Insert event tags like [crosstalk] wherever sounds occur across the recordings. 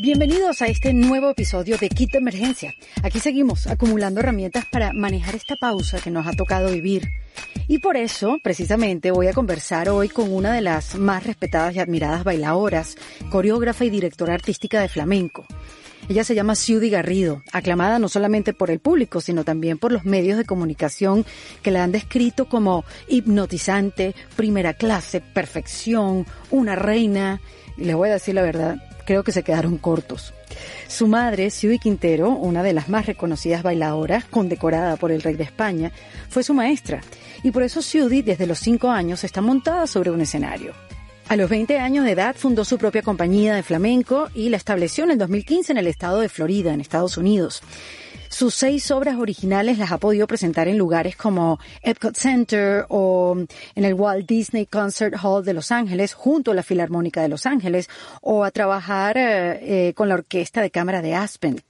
Bienvenidos a este nuevo episodio de Kit de Emergencia. Aquí seguimos acumulando herramientas para manejar esta pausa que nos ha tocado vivir. Y por eso, precisamente, voy a conversar hoy con una de las más respetadas y admiradas bailadoras, coreógrafa y directora artística de flamenco. Ella se llama Ciudi Garrido, aclamada no solamente por el público, sino también por los medios de comunicación que la han descrito como hipnotizante, primera clase, perfección, una reina. Y les voy a decir la verdad, creo que se quedaron cortos. Su madre, Ciudi Quintero, una de las más reconocidas bailadoras, condecorada por el rey de España, fue su maestra. Y por eso Ciudi, desde los cinco años, está montada sobre un escenario. A los 20 años de edad fundó su propia compañía de flamenco y la estableció en el 2015 en el estado de Florida, en Estados Unidos. Sus seis obras originales las ha podido presentar en lugares como Epcot Center o en el Walt Disney Concert Hall de Los Ángeles, junto a la Filarmónica de Los Ángeles, o a trabajar eh, eh, con la Orquesta de Cámara de Aspen.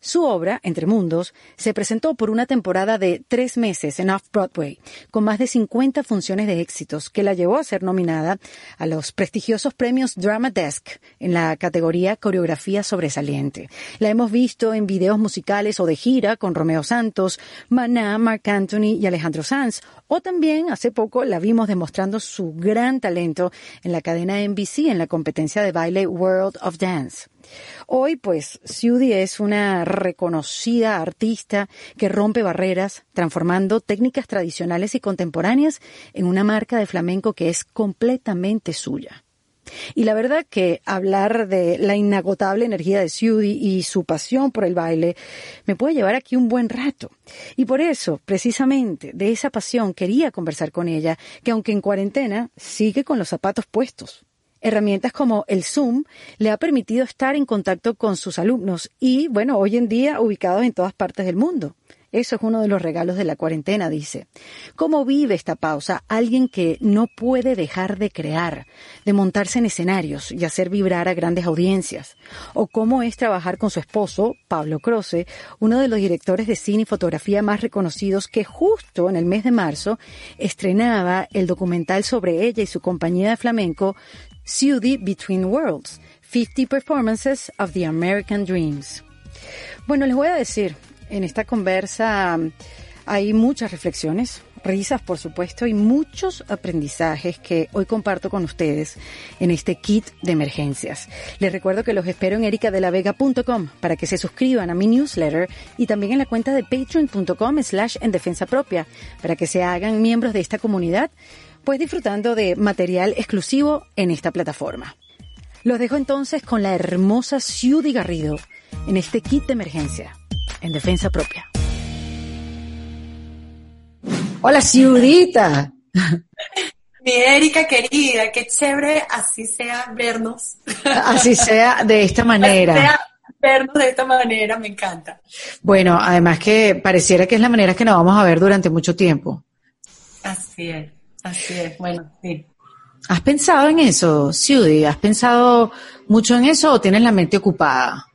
Su obra, Entre Mundos, se presentó por una temporada de tres meses en Off-Broadway, con más de 50 funciones de éxitos, que la llevó a ser nominada a los prestigiosos premios Drama Desk en la categoría Coreografía Sobresaliente. La hemos visto en videos musicales o de gira con Romeo Santos, Maná, Mark Anthony y Alejandro Sanz, o también hace poco la vimos demostrando su gran talento en la cadena NBC en la competencia de baile World of Dance. Hoy, pues, Ciudi es una reconocida artista que rompe barreras, transformando técnicas tradicionales y contemporáneas en una marca de flamenco que es completamente suya. Y la verdad que hablar de la inagotable energía de Ciudi y su pasión por el baile me puede llevar aquí un buen rato. Y por eso, precisamente, de esa pasión quería conversar con ella, que aunque en cuarentena, sigue con los zapatos puestos. Herramientas como el Zoom le ha permitido estar en contacto con sus alumnos y, bueno, hoy en día ubicados en todas partes del mundo. Eso es uno de los regalos de la cuarentena, dice. ¿Cómo vive esta pausa alguien que no puede dejar de crear, de montarse en escenarios y hacer vibrar a grandes audiencias? ¿O cómo es trabajar con su esposo, Pablo Croce, uno de los directores de cine y fotografía más reconocidos que justo en el mes de marzo estrenaba el documental sobre ella y su compañía de flamenco Ciudad Between Worlds, 50 Performances of the American Dreams. Bueno, les voy a decir, en esta conversa hay muchas reflexiones, risas por supuesto y muchos aprendizajes que hoy comparto con ustedes en este kit de emergencias. Les recuerdo que los espero en ericadelavega.com para que se suscriban a mi newsletter y también en la cuenta de patreon.com slash en defensa propia para que se hagan miembros de esta comunidad pues disfrutando de material exclusivo en esta plataforma. Los dejo entonces con la hermosa Ciudad Garrido en este kit de emergencia, en defensa propia. Hola Ciudita. Mi Erika querida, qué chévere así sea vernos. Así sea de esta manera. Así sea vernos de esta manera, me encanta. Bueno, además que pareciera que es la manera que nos vamos a ver durante mucho tiempo. Así es. Así es, bueno, sí. ¿Has pensado en eso, Ciudad? ¿Has pensado mucho en eso o tienes la mente ocupada?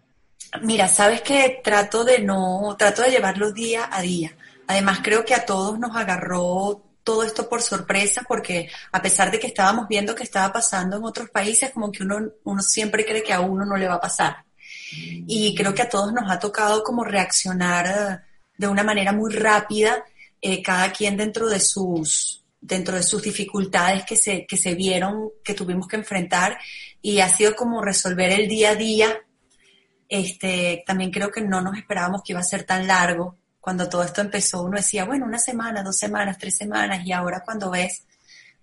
Mira, sabes que trato de no, trato de llevarlo día a día. Además, creo que a todos nos agarró todo esto por sorpresa porque a pesar de que estábamos viendo que estaba pasando en otros países, como que uno, uno siempre cree que a uno no le va a pasar. Y creo que a todos nos ha tocado como reaccionar de una manera muy rápida, eh, cada quien dentro de sus, dentro de sus dificultades que se, que se vieron, que tuvimos que enfrentar, y ha sido como resolver el día a día. Este, también creo que no nos esperábamos que iba a ser tan largo. Cuando todo esto empezó, uno decía, bueno, una semana, dos semanas, tres semanas, y ahora cuando ves,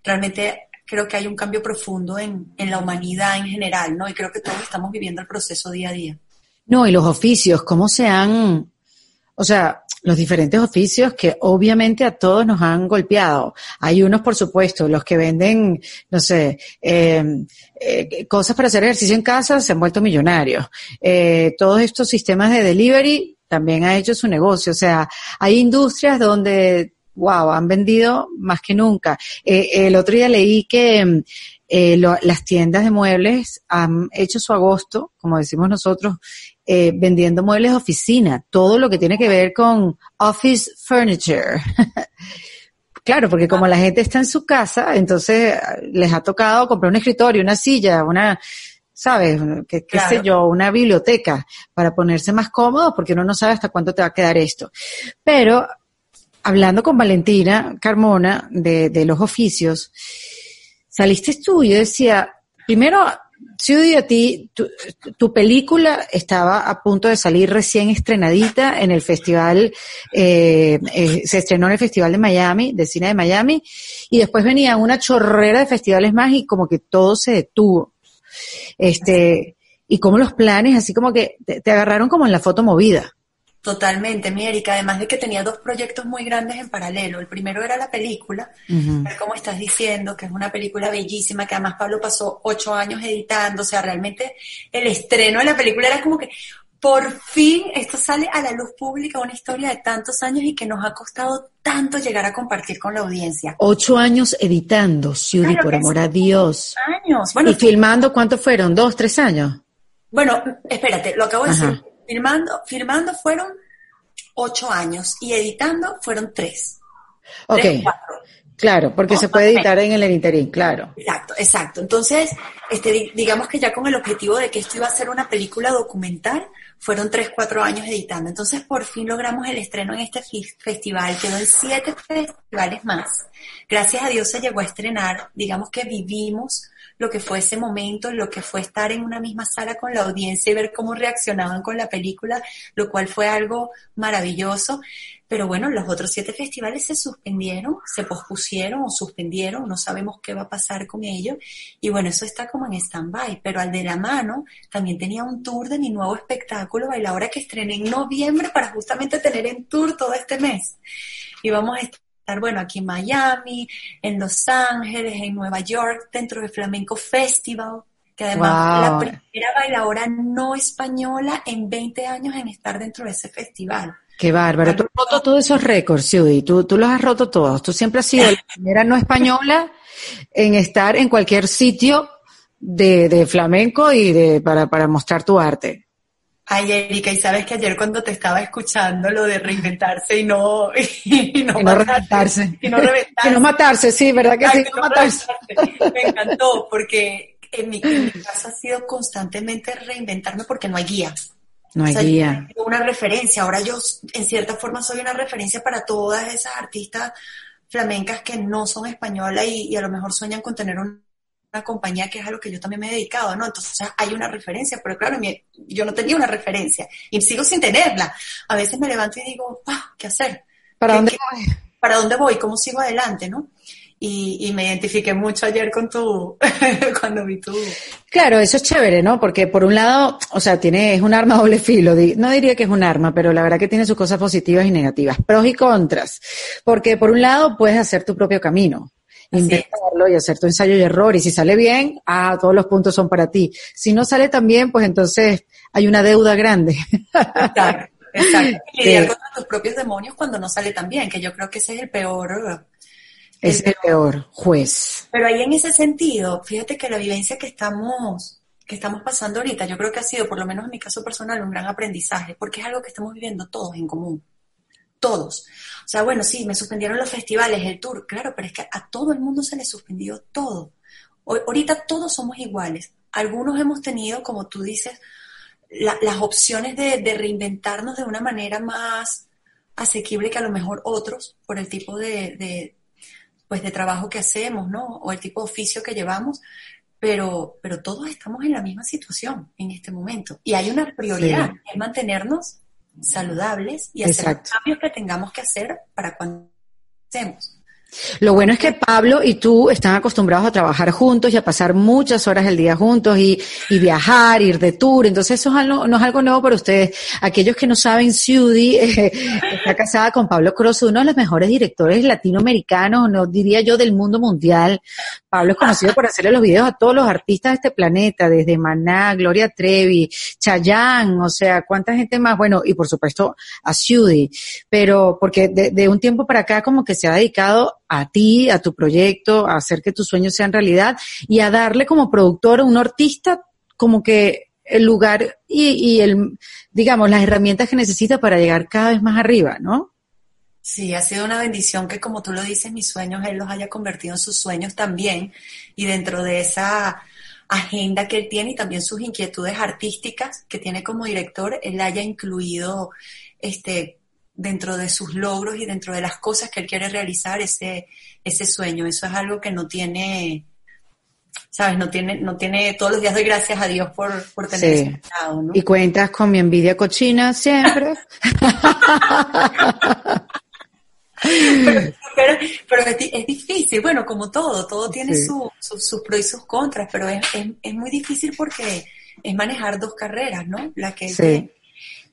realmente creo que hay un cambio profundo en, en la humanidad en general, ¿no? Y creo que todos estamos viviendo el proceso día a día. No, y los oficios, ¿cómo se han, o sea, los diferentes oficios que obviamente a todos nos han golpeado. Hay unos, por supuesto, los que venden, no sé, eh, eh, cosas para hacer ejercicio en casa, se han vuelto millonarios. Eh, todos estos sistemas de delivery también han hecho su negocio. O sea, hay industrias donde, wow, han vendido más que nunca. el otro día leí que las tiendas de muebles han hecho su agosto, como decimos nosotros, eh, vendiendo muebles de oficina, todo lo que tiene que ver con office furniture. [laughs] claro, porque como la gente está en su casa, entonces les ha tocado comprar un escritorio, una silla, una, ¿sabes? ¿Qué, qué sé yo? Una biblioteca para ponerse más cómodo porque uno no sabe hasta cuánto te va a quedar esto. Pero hablando con Valentina Carmona de, de los oficios, saliste tú y yo decía, primero, Judy, a ti, tu, película estaba a punto de salir recién estrenadita en el festival, eh, eh, se estrenó en el Festival de Miami, de Cine de Miami, y después venía una chorrera de festivales más y como que todo se detuvo. Este, y como los planes, así como que te agarraron como en la foto movida. Totalmente, mi Erika, además de que tenía dos proyectos muy grandes en paralelo. El primero era la película, como estás diciendo, que es una película bellísima, que además Pablo pasó ocho años editando, o sea, realmente el estreno de la película era como que, por fin esto sale a la luz pública, una historia de tantos años y que nos ha costado tanto llegar a compartir con la audiencia. Ocho años editando, Ciudad, por amor a Dios. Años. Bueno, ¿Y filmando cuántos fueron? ¿Dos, tres años? Bueno, espérate, lo acabo de decir Firmando, firmando fueron ocho años y editando fueron tres. Ok. Claro, porque se puede editar en el interín, claro. Exacto, exacto. Entonces, este, digamos que ya con el objetivo de que esto iba a ser una película documental, fueron tres, cuatro años editando. Entonces, por fin logramos el estreno en este festival. Quedó en siete festivales más. Gracias a Dios se llegó a estrenar. Digamos que vivimos lo que fue ese momento, lo que fue estar en una misma sala con la audiencia y ver cómo reaccionaban con la película, lo cual fue algo maravilloso. Pero bueno, los otros siete festivales se suspendieron, se pospusieron o suspendieron, no sabemos qué va a pasar con ellos. Y bueno, eso está como en stand-by. Pero al de la mano también tenía un tour de mi nuevo espectáculo, Bailadora, que estrené en noviembre para justamente tener en tour todo este mes. Y vamos a estar bueno, aquí en Miami, en Los Ángeles, en Nueva York, dentro del Flamenco Festival, que además la primera bailadora no española en 20 años en estar dentro de ese festival. Qué bárbaro. Tú has roto todos esos récords, Judy. Tú, tú los has roto todos. Tú siempre has sido la [laughs] primera no española en estar en cualquier sitio de, de flamenco y de, para, para mostrar tu arte. Ay, Erika, y sabes que ayer cuando te estaba escuchando lo de reinventarse y no, [laughs] y no, reventarse. Y no reventarse. Y no matarse, sí, ¿verdad que sí? No matarse. Me encantó porque en mi, en mi, [laughs] caso ha sido constantemente reinventarme porque no hay guía. No hay guía. Una referencia. Ahora yo, en cierta forma, soy una referencia para todas esas artistas flamencas que no son españolas y, y a lo mejor sueñan con tener un compañía que es a lo que yo también me he dedicado, ¿no? Entonces hay una referencia, pero claro, yo no tenía una referencia y sigo sin tenerla. A veces me levanto y digo, ¿qué hacer? ¿Para dónde voy? ¿Para dónde voy? ¿Cómo sigo adelante, no? Y, y, me identifiqué mucho ayer con tu, [laughs] cuando vi tu. Claro, eso es chévere, ¿no? Porque por un lado, o sea, tiene, es un arma doble filo. No diría que es un arma, pero la verdad que tiene sus cosas positivas y negativas, pros y contras. Porque por un lado puedes hacer tu propio camino inventarlo y hacer tu ensayo y error. Y si sale bien, ah, todos los puntos son para ti. Si no sale tan bien, pues entonces hay una deuda grande. Exacto, exacto. [laughs] Y lidiar contra tus propios demonios cuando no sale tan bien, que yo creo que ese es el peor. es el peor juez. Pero ahí en ese sentido, fíjate que la vivencia que estamos que estamos pasando ahorita, yo creo que ha sido, por lo menos en mi caso personal, un gran aprendizaje, porque es algo que estamos viviendo todos en común. Todos. O sea, bueno, sí, me suspendieron los festivales, el tour, claro, pero es que a todo el mundo se le suspendió todo. ahorita todos somos iguales. Algunos hemos tenido, como tú dices, las opciones de, reinventarnos de una manera más asequible que a lo mejor otros, por el tipo de, pues de trabajo que hacemos, ¿no? O el tipo de oficio que llevamos, pero, pero todos estamos en la misma situación en este momento. Y hay una prioridad, es mantenernos saludables y hacer los cambios que tengamos que hacer para cuando hacemos. Lo bueno es que Pablo y tú están acostumbrados a trabajar juntos y a pasar muchas horas del día juntos y, viajar, ir de tour. Entonces eso es algo, no es algo nuevo para ustedes. Aquellos que no saben, Ciudi [laughs] eh, está casada con Pablo Cruz, uno de los mejores directores latinoamericanos, no diría yo del mundo mundial. Pablo es conocido por hacerle los videos a todos los artistas de este planeta, desde Maná, Gloria Trevi, Chayanne, o sea, cuánta gente más. Bueno, y por supuesto a Ciudi. Pero porque de un tiempo para acá como que se ha dedicado a ti, a tu proyecto, a hacer que tus sueños sean realidad y a darle como productor un artista como que el lugar y, y el, digamos, las herramientas que necesita para llegar cada vez más arriba, ¿no? Sí, ha sido una bendición que, como tú lo dices, mis sueños, Él los haya convertido en sus sueños también. Y dentro de esa agenda que él tiene y también sus inquietudes artísticas que tiene como director, él haya incluido este, dentro de sus logros y dentro de las cosas que él quiere realizar ese, ese sueño. Eso es algo que no tiene, sabes, no tiene, no tiene, todos los días doy gracias a Dios por, por tener ese lado, ¿no? Y cuentas con mi envidia cochina siempre. pero, pero, es, difícil, bueno, como todo, todo tiene sus su, pros y sus contras, pero es, es, muy difícil porque es manejar dos carreras, ¿no? La que sí.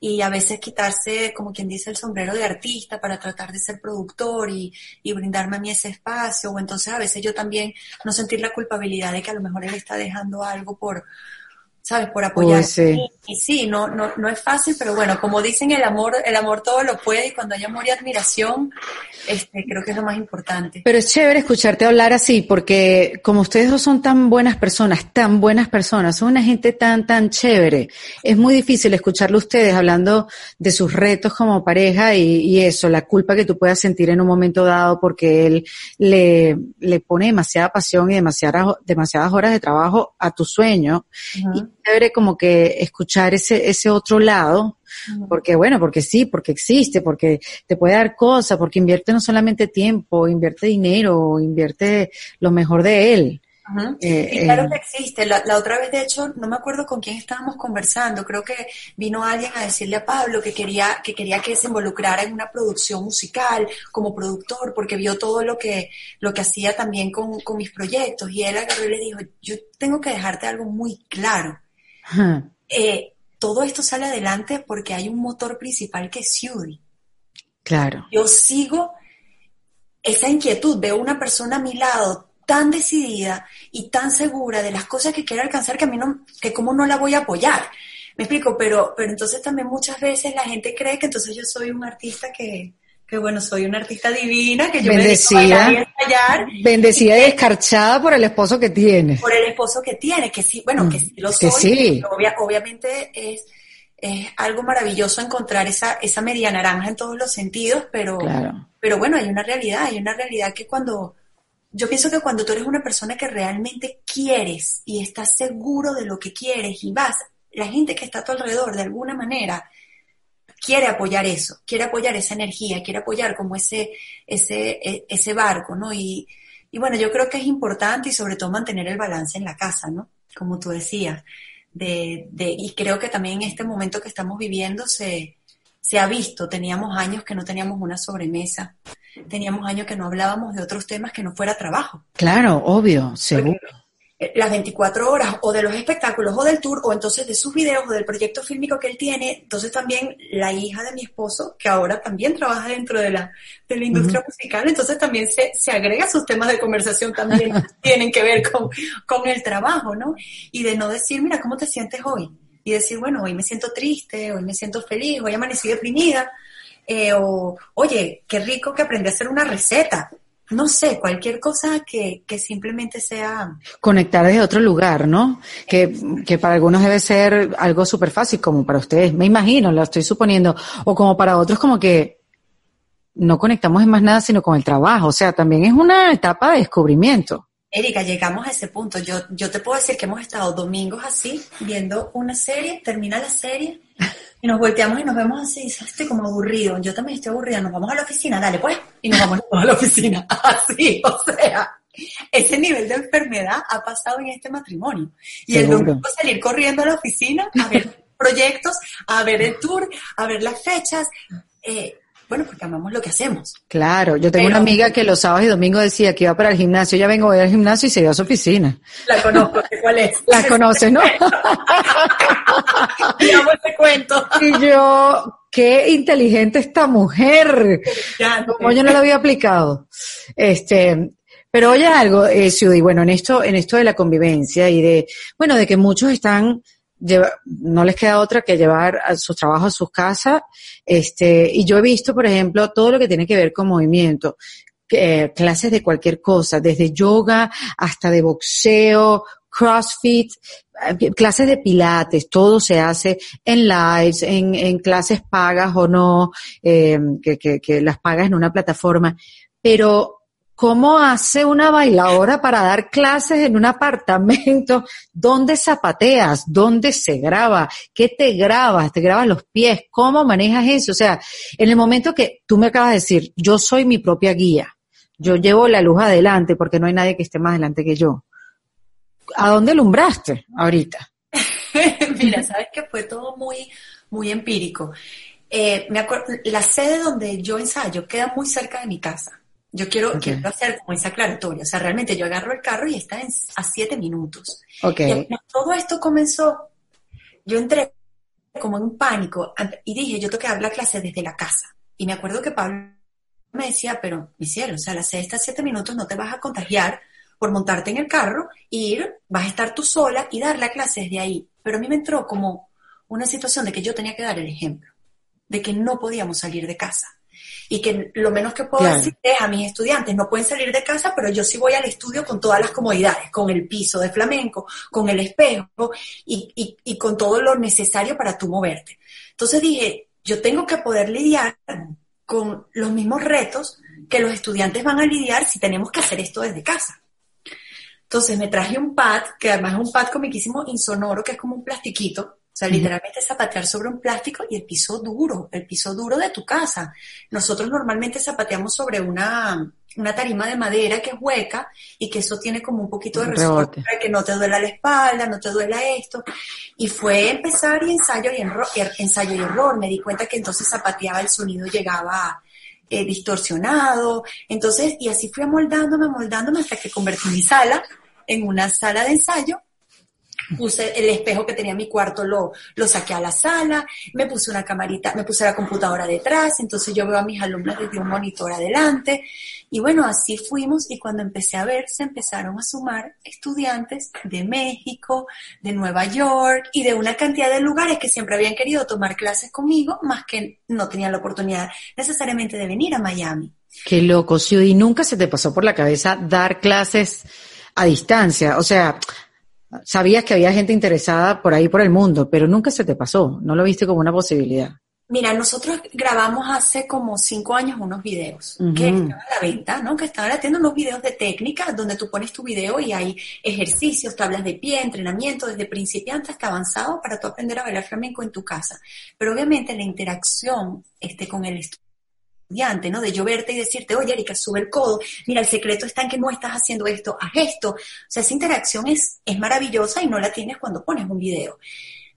Y a veces quitarse, como quien dice, el sombrero de artista para tratar de ser productor y, y brindarme a mí ese espacio, o entonces a veces yo también no sentir la culpabilidad de que a lo mejor él está dejando algo por, ¿sabes? Por apoyar. Y sí, no, no, no es fácil, pero bueno, como dicen, el amor, el amor todo lo puede y cuando hay amor y admiración, este, creo que es lo más importante. Pero es chévere escucharte hablar así, porque como ustedes dos son tan buenas personas, tan buenas personas, son una gente tan, tan chévere, es muy difícil escucharlo ustedes hablando de sus retos como pareja y, y eso, la culpa que tú puedas sentir en un momento dado porque él le, le pone demasiada pasión y demasiadas, demasiadas horas de trabajo a tu sueño chévere como que escuchar ese, ese otro lado, porque bueno, porque sí, porque existe, porque te puede dar cosas, porque invierte no solamente tiempo, invierte dinero, invierte lo mejor de él. Eh, claro eh, que existe. La, otra vez, de hecho, no me acuerdo con quién estábamos conversando. Creo que vino alguien a decirle a Pablo que quería que quería que se involucrara en una producción musical como productor, porque vio todo lo que lo que hacía también con, con mis proyectos. Y él agarró y le dijo: Yo tengo que dejarte algo muy claro. Eh, todo esto sale adelante porque hay un motor principal que es Yuri. Claro. Yo sigo esa inquietud, veo una persona a mi lado tan decidida y tan segura de las cosas que quiere alcanzar que a mí no, que cómo no la voy a apoyar. Me explico, pero, pero entonces también muchas veces la gente cree que entonces yo soy un artista que, que bueno, soy una artista divina, que yo bendecida, me ensayar. Bendecida y, descarchada por el esposo que tiene. Por el esposo que tiene, que sí, bueno, que mm, sí lo soy. Sí. obviamente es, es algo maravilloso encontrar esa, esa media naranja en todos los sentidos, pero, pero bueno, hay una realidad, hay una realidad que cuando, yo pienso que cuando tú eres una persona que realmente quieres y estás seguro de lo que quieres y vas, la gente que está a tu alrededor de alguna manera quiere apoyar eso, quiere apoyar esa energía, quiere apoyar como ese, ese, e, ese barco, ¿no? Y, y bueno, yo creo que es importante y sobre todo mantener el balance en la casa, ¿no? Como tú decías. De, de, y creo que también en este momento que estamos viviendo se, se ha visto, teníamos años que no teníamos una sobremesa, teníamos años que no hablábamos de otros temas que no fuera trabajo. Claro, obvio, seguro. Las 24 horas o de los espectáculos o del tour o entonces de sus videos o del proyecto fílmico que él tiene. Entonces también la hija de mi esposo, que ahora también trabaja dentro de la, de la industria musical, entonces también se, se agrega sus temas de conversación también [laughs] tienen que ver con, con el trabajo, ¿no? Y de no decir, mira, ¿cómo te sientes hoy? Y decir, bueno, hoy me siento triste, hoy me siento feliz, hoy amanecí deprimida. Eh, o, oye, qué rico que aprendí a hacer una receta no sé, cualquier cosa que, que simplemente sea... Conectar desde otro lugar, ¿no? Que, que para algunos debe ser algo súper fácil, como para ustedes, me imagino, lo estoy suponiendo, o como para otros como que no conectamos en más nada sino con el trabajo, o sea, también es una etapa de descubrimiento. Erika, llegamos a ese punto. Yo, yo te puedo decir que hemos estado domingos así, viendo una serie, termina la serie, y nos volteamos y nos vemos así, estoy como aburrido, yo también estoy aburrida, nos vamos a la oficina, dale pues, y nos vamos a la oficina, [laughs] así, o sea, ese nivel de enfermedad ha pasado en este matrimonio. Y el domingo salir corriendo a la oficina a ver [laughs] proyectos, a ver el tour, a ver las fechas, eh, bueno, porque amamos lo que hacemos. Claro, yo tengo una amiga que los sábados y domingos decía que iba para el gimnasio, ya vengo voy al gimnasio y se dio a su oficina. La conozco, ¿cuál es? La conoces, ¿no? [laughs] Digamos ese cuento. Y yo, qué inteligente esta mujer. Como yo no lo había aplicado. Este, pero oye algo, eh, y bueno, en esto, en esto de la convivencia y de, bueno, de que muchos están no les queda otra que llevar a sus trabajos a sus casas. Este, y yo he visto, por ejemplo, todo lo que tiene que ver con movimiento. Eh, clases de cualquier cosa, desde yoga hasta de boxeo, CrossFit, eh, clases de pilates, todo se hace en lives, en, clases pagas o no, eh, que las pagas en una plataforma. Pero ¿Cómo hace una bailadora para dar clases en un apartamento? [laughs] ¿Dónde zapateas? ¿Dónde se graba? ¿Qué te grabas? ¿Te grabas los pies? ¿Cómo manejas eso? O sea, en el momento que tú me acabas de decir, yo soy mi propia guía, yo llevo la luz adelante porque no hay nadie que esté más adelante que yo. ¿A dónde alumbraste ahorita? [laughs] Mira, sabes que fue todo muy, muy empírico. Eh, me acuerdo, la sede donde yo ensayo queda muy cerca de mi casa. Yo quiero, quiero hacer como esa aclaratoria. O sea, realmente yo agarro el carro y está a siete minutos. Okay. Y todo esto comenzó, yo entré como en un pánico y dije, yo tengo que dar la clase desde la casa. Y me acuerdo que Pablo me decía, pero mi cielo, o sea, la sede está a siete minutos, no te vas a contagiar por montarte en el carro, ir, vas a estar tú sola y dar la clase desde ahí. Pero a mí me entró como una situación de que yo tenía que dar el ejemplo, de que no podíamos salir de casa y que lo menos que puedo decir es a mis estudiantes, no pueden salir de casa, pero yo sí voy al estudio con todas las comodidades, con el piso de flamenco, con el espejo y, y, y con todo lo necesario para tú moverte. Entonces dije, yo tengo que poder lidiar con los mismos retos que los estudiantes van a lidiar si tenemos que hacer esto desde casa. Entonces me traje un pad, que además es un pad comiquísimo insonoro, que es como un plastiquito, sea, literalmente zapatear sobre un plástico y el piso duro, el piso duro de tu casa. Nosotros normalmente zapateamos sobre una, una tarima de madera que es hueca y que eso tiene como un poquito de resorte para que no te duela la espalda, no te duela esto. Y fue empezar y ensayo y, error, er, ensayo y error. Me di cuenta que entonces zapateaba, el sonido llegaba eh, distorsionado. Entonces, y así fui amoldándome, amoldándome hasta que convertí mi sala en una sala de ensayo puse el espejo que tenía en mi cuarto, lo, lo saqué a la sala, me puse una camarita, me puse la computadora detrás, entonces yo veo a mis alumnos desde un monitor adelante. Y bueno, así fuimos y cuando empecé a ver, se empezaron a sumar estudiantes de México, de Nueva York y de una cantidad de lugares que siempre habían querido tomar clases conmigo, más que no tenían la oportunidad necesariamente de venir a Miami. Qué loco, Ciudad. Y nunca se te pasó por la cabeza dar clases a distancia. O sea, sabías que había gente interesada por ahí por el mundo, pero nunca se te pasó, no lo viste como una posibilidad. Mira, nosotros grabamos hace como cinco años unos videos que estaban a la venta, ¿no? Que estaban haciendo unos videos de técnica donde tú pones tu video y hay ejercicios, tablas de pie, entrenamiento desde principiante hasta avanzado para tú aprender a bailar flamenco en tu casa. Pero obviamente la interacción este, con el estudio ¿no? De yo verte y decirte, oye, Erika, sube el codo, mira, el secreto está en que no estás haciendo esto, haz esto. O sea, esa interacción es, es maravillosa y no la tienes cuando pones un video.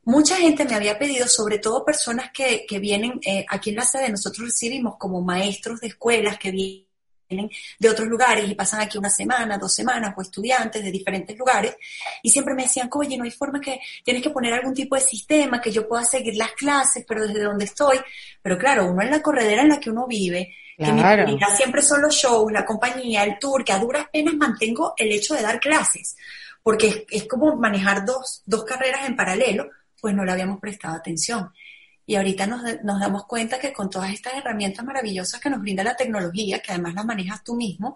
Mucha gente me había pedido, sobre todo personas que, que vienen, eh, aquí en la sede nosotros recibimos como maestros de escuelas que vienen vienen de otros lugares y pasan aquí una semana, dos semanas, o estudiantes de diferentes lugares, y siempre me decían, oye, no hay forma que tienes que poner algún tipo de sistema que yo pueda seguir las clases, pero desde donde estoy. Pero claro, uno en la corredera en la que uno vive, que mi prioridad siempre son los shows, la compañía, el tour, que a duras penas mantengo el hecho de dar clases, porque es, es como manejar dos, dos carreras en paralelo, pues no le habíamos prestado atención. Y ahorita nos, damos cuenta que con todas estas herramientas maravillosas que nos brinda la tecnología, que además las manejas tú mismo,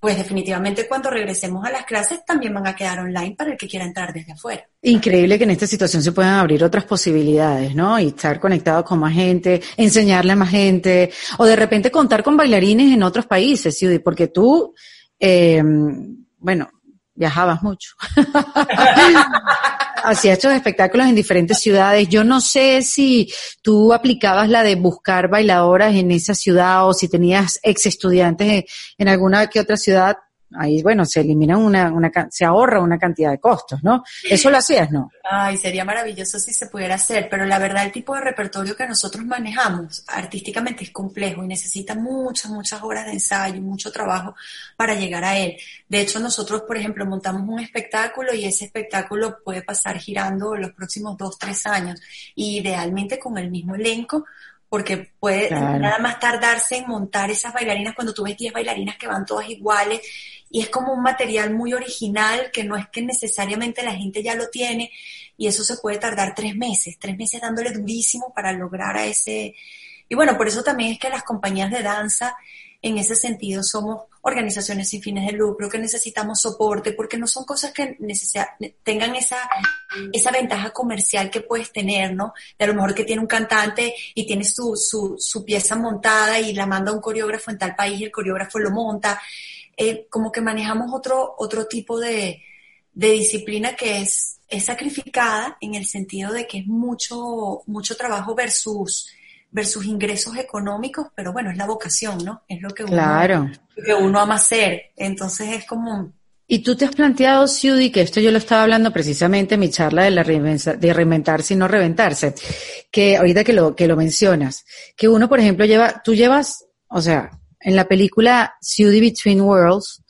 pues definitivamente cuando regresemos a las clases también van a quedar online para el que quiera entrar desde afuera. Increíble que en esta situación se puedan abrir otras posibilidades, ¿no? Y estar conectado con más gente, enseñarle a más gente, o de repente contar con bailarines en otros países, ¿sí? porque tú, eh, bueno, viajabas mucho. [laughs] hacía estos espectáculos en diferentes ciudades. Yo no sé si tú aplicabas la de buscar bailadoras en esa ciudad o si tenías ex estudiantes en alguna que otra ciudad ahí, bueno, se elimina una, una, se ahorra una cantidad de costos, ¿no? Eso lo hacías, ¿no? Ay, sería maravilloso si se pudiera hacer, pero la verdad el tipo de repertorio que nosotros manejamos artísticamente es complejo y necesita muchas, muchas horas de ensayo, mucho trabajo para llegar a él. De hecho, nosotros, por ejemplo, montamos un espectáculo y ese espectáculo puede pasar girando los próximos dos, tres años, y idealmente con el mismo elenco, porque puede nada más tardarse en montar esas bailarinas cuando tú ves 10 bailarinas que van todas iguales y es como un material muy original que no es que necesariamente la gente ya lo tiene y eso se puede tardar tres meses, tres meses dándole durísimo para lograr a ese... Y bueno, por eso también es que las compañías de danza en ese sentido somos organizaciones sin fines de lucro, que necesitamos soporte, porque no son cosas que tengan esa, esa ventaja comercial que puedes tener, ¿no? De a lo mejor que tiene un cantante y tiene su, su, su pieza montada y la manda a un coreógrafo en tal país y el coreógrafo lo monta eh, como que manejamos otro, otro tipo de, de disciplina que es, es sacrificada en el sentido de que es mucho, mucho trabajo versus, versus ingresos económicos, pero bueno, es la vocación, ¿no? Es lo que uno, claro. lo que uno ama hacer. Entonces es como... Y tú te has planteado, Ciudi, que esto yo lo estaba hablando precisamente en mi charla de, la de reinventarse y no reventarse, que ahorita que lo, que lo mencionas, que uno, por ejemplo, lleva, tú llevas, o sea, en la película Ciudi Between Worlds,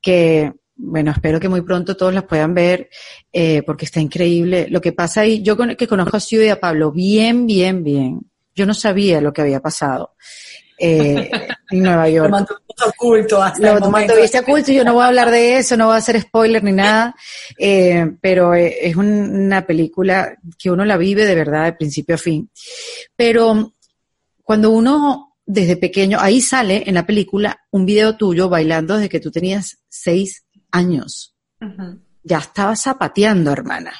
que bueno, espero que muy pronto todos las puedan ver, eh, porque está increíble. Lo que pasa ahí, yo que conozco a Ciudad y a Pablo bien, bien, bien, yo no sabía lo que había pasado. Eh, en Nueva [laughs] York. Lo mantuviste oculto hasta Lo mantuviste oculto y yo no voy a hablar de eso, no voy a hacer spoiler ni nada, eh, pero eh, es una película que uno la vive de verdad de principio a fin. Pero cuando uno desde pequeño, ahí sale en la película un video tuyo bailando desde que tú tenías seis años. Ya estabas zapateando, hermana.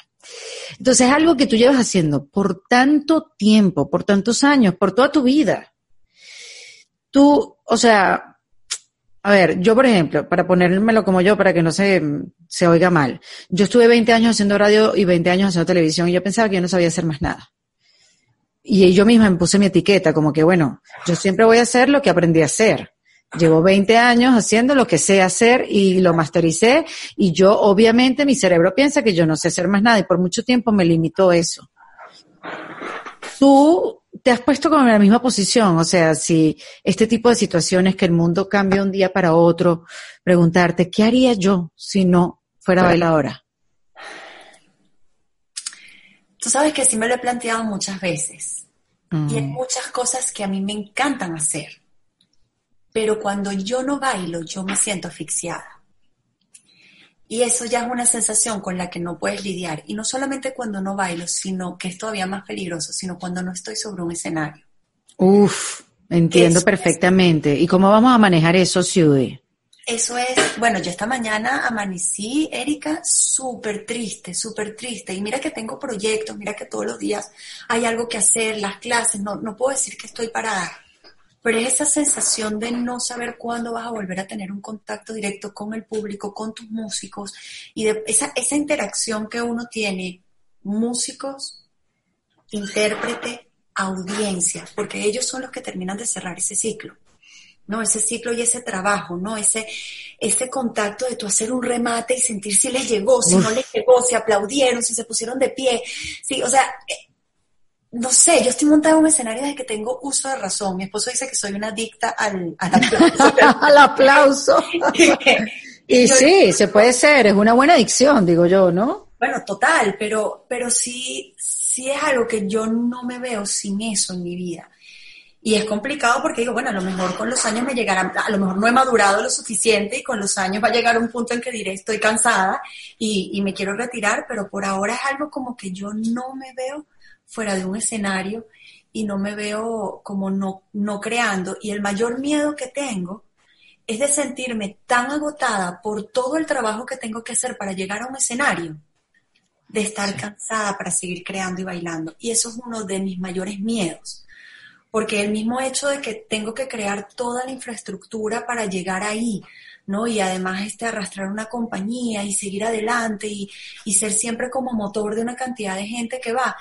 Entonces es algo que tú llevas haciendo por tanto tiempo, por tantos años, por toda tu vida. Tú, o sea, a ver, yo por ejemplo, para ponérmelo como yo, para que no se, se oiga mal, yo estuve 20 años haciendo radio y 20 años haciendo televisión y yo pensaba que yo no sabía hacer más nada. Y yo misma me puse mi etiqueta, como que bueno, yo siempre voy a hacer lo que aprendí a hacer. Llevo 20 años haciendo lo que sé hacer y lo mastericé y yo obviamente mi cerebro piensa que yo no sé hacer más nada y por mucho tiempo me limitó eso. Tú te has puesto como en la misma posición, o sea, si este tipo de situaciones que el mundo cambia un día para otro, preguntarte, ¿qué haría yo si no fuera bailadora? Tú sabes que sí me lo he planteado muchas veces y hay mm. muchas cosas que a mí me encantan hacer pero cuando yo no bailo, yo me siento asfixiada. Y eso ya es una sensación con la que no puedes lidiar. Y no solamente cuando no bailo, sino que es todavía más peligroso, sino cuando no estoy sobre un escenario. Uf, entiendo perfectamente. ¿Y cómo vamos a manejar eso, Ciudad? Eso es, bueno, yo esta mañana amanecí, Erika, súper triste, súper triste. Y mira que tengo proyectos, mira que todos los días hay algo que hacer, las clases, no, no puedo decir que estoy parada pero es esa sensación de no saber cuándo vas a volver a tener un contacto directo con el público, con tus músicos, y de esa, esa interacción que uno tiene, músicos, intérprete, audiencia, porque ellos son los que terminan de cerrar ese ciclo. ¿no? Ese ciclo y ese trabajo, ¿no? Ese, ese contacto de tú hacer un remate y sentir si les llegó, si no les llegó, si aplaudieron, si se pusieron de pie, sí, o sea, no sé, yo estoy montada en un escenario desde que tengo uso de razón. Mi esposo dice que soy una adicta al, aplauso. al aplauso. [laughs] [laughs] y sí, se puede ser, es una buena adicción, digo yo, ¿no? Bueno, total, pero, pero sí, sí es algo que yo no me veo sin eso en mi vida. Y es complicado porque digo, bueno, a lo mejor con los años me llegará, a lo mejor no he madurado lo suficiente y con los años va a llegar un punto en que diré estoy cansada y, y me quiero retirar, pero por ahora es algo como que yo no me veo fuera de un escenario y no me veo como no, no creando. Y el mayor miedo que tengo es de sentirme tan agotada por todo el trabajo que tengo que hacer para llegar a un escenario, de estar cansada para seguir creando y bailando. Y eso es uno de mis mayores miedos, porque el mismo hecho de que tengo que crear toda la infraestructura para llegar ahí, ¿no? Y además este arrastrar una compañía y seguir adelante y, y ser siempre como motor de una cantidad de gente que va,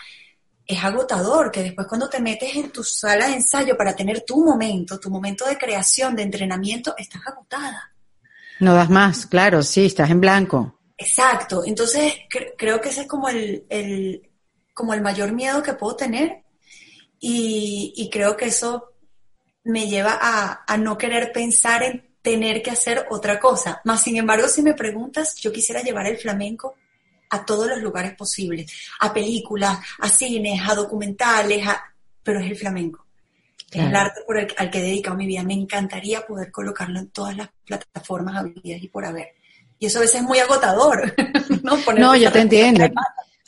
es agotador, que después cuando te metes en tu sala de ensayo para tener tu momento, tu momento de creación, de entrenamiento, estás agotada. No das más, claro, sí, estás en blanco. Exacto, entonces creo que ese es como el, el, como el mayor miedo que puedo tener y, y creo que eso me lleva a, a, no querer pensar en tener que hacer otra cosa. Más sin embargo, si me preguntas, yo quisiera llevar el flamenco a todos los lugares posibles, a películas, a cines, a documentales, pero es el flamenco. Es el arte por el, al que he dedicado mi vida. Me encantaría poder colocarlo en todas las plataformas habidas y por haber. Y eso a veces es muy agotador. [laughs] no, no yo te entiendo.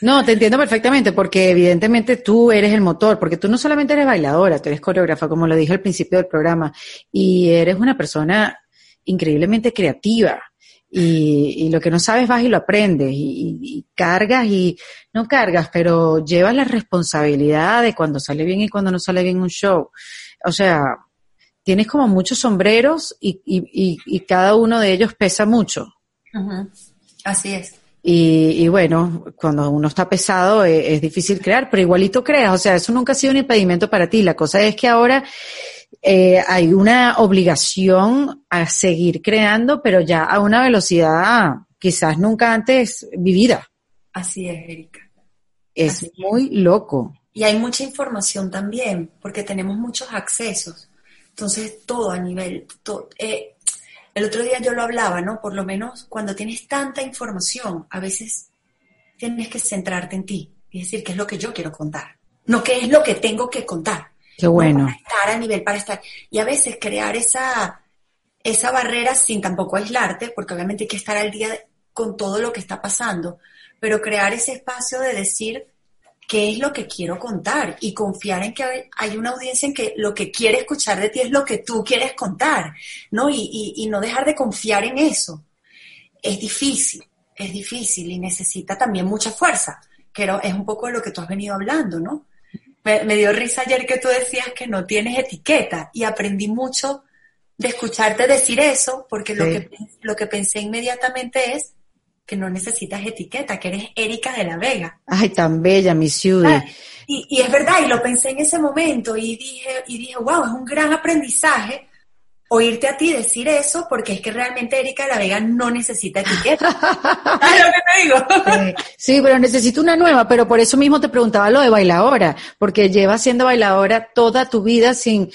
No, te entiendo perfectamente, porque evidentemente tú eres el motor, porque tú no solamente eres bailadora, tú eres coreógrafa, como lo dije al principio del programa, y eres una persona increíblemente creativa y, lo que no sabes vas y lo aprendes y, cargas y no cargas, pero llevas la responsabilidad de cuando sale bien y cuando no sale bien un show. O sea, tienes como muchos sombreros y, y, y, cada uno de ellos pesa mucho. Así es. Y, bueno, cuando uno está pesado es, es, difícil crear, pero igualito creas, o sea, eso nunca ha sido un impedimento para ti. La cosa es que ahora eh, hay una obligación a seguir creando, pero ya a una velocidad quizás nunca antes vivida. Así es, Erika. Es muy loco. Y hay mucha información también, porque tenemos muchos accesos. Entonces, todo a nivel, todo, eh, el otro día yo lo hablaba, ¿no? Por lo menos cuando tienes tanta información, a veces tienes que centrarte en ti y decir qué es lo que yo quiero contar, no qué es lo que tengo que contar. Qué bueno. para estar a nivel, para estar. Y a veces crear esa, esa barrera sin tampoco aislarte, porque obviamente hay que estar al día con todo lo que está pasando, pero crear ese espacio de decir qué es lo que quiero contar y confiar en que hay una audiencia en que lo que quiere escuchar de ti es lo que tú quieres contar, ¿no? Y, y, no dejar de confiar en eso. Es difícil, es difícil y necesita también mucha fuerza, que es un poco de lo que tú has venido hablando, ¿no? Me, dio risa ayer que tú decías que no tienes etiqueta y aprendí mucho de escucharte decir eso, porque lo, que, lo que pensé inmediatamente es que no necesitas etiqueta, que eres Erika de la Vega. Ay, tan bella, mi ciudad. Ah, y, y, es verdad, y lo pensé en ese momento y dije, y dije, wow, es un gran aprendizaje oírte a ti decir eso, porque es que realmente Erika la Vega no necesita etiqueta. [laughs] ¿Sabes lo que te digo? sí, pero necesito una nueva, pero por eso mismo te preguntaba lo de bailadora, porque llevas siendo bailadora toda tu vida sin,